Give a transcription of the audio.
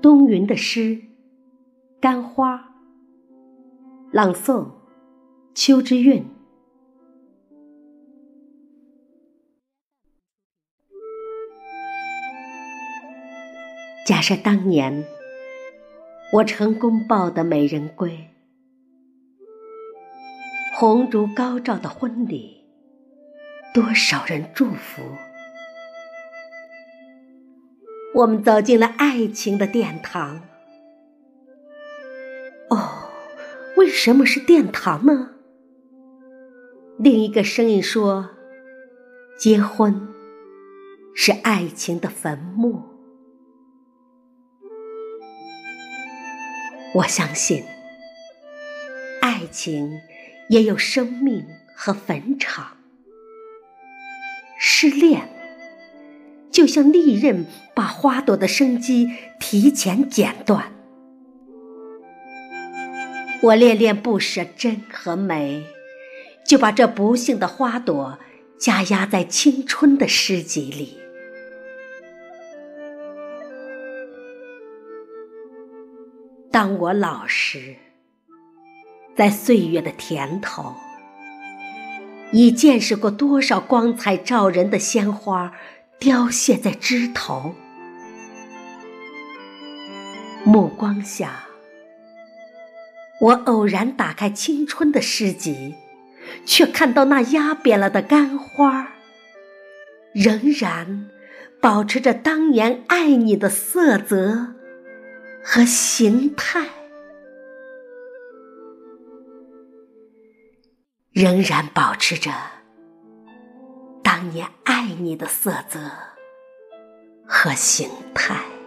冬云的诗《干花》，朗诵：秋之韵。假设当年我成功抱得美人归，红烛高照的婚礼，多少人祝福。我们走进了爱情的殿堂。哦，为什么是殿堂呢？另一个声音说：“结婚是爱情的坟墓。”我相信，爱情也有生命和坟场。失恋。就像利刃把花朵的生机提前剪断，我恋恋不舍真和美，就把这不幸的花朵加压在青春的诗集里。当我老时，在岁月的甜头，已见识过多少光彩照人的鲜花。凋谢在枝头，目光下，我偶然打开青春的诗集，却看到那压扁了的干花，仍然保持着当年爱你的色泽和形态，仍然保持着。当你爱你的色泽和形态。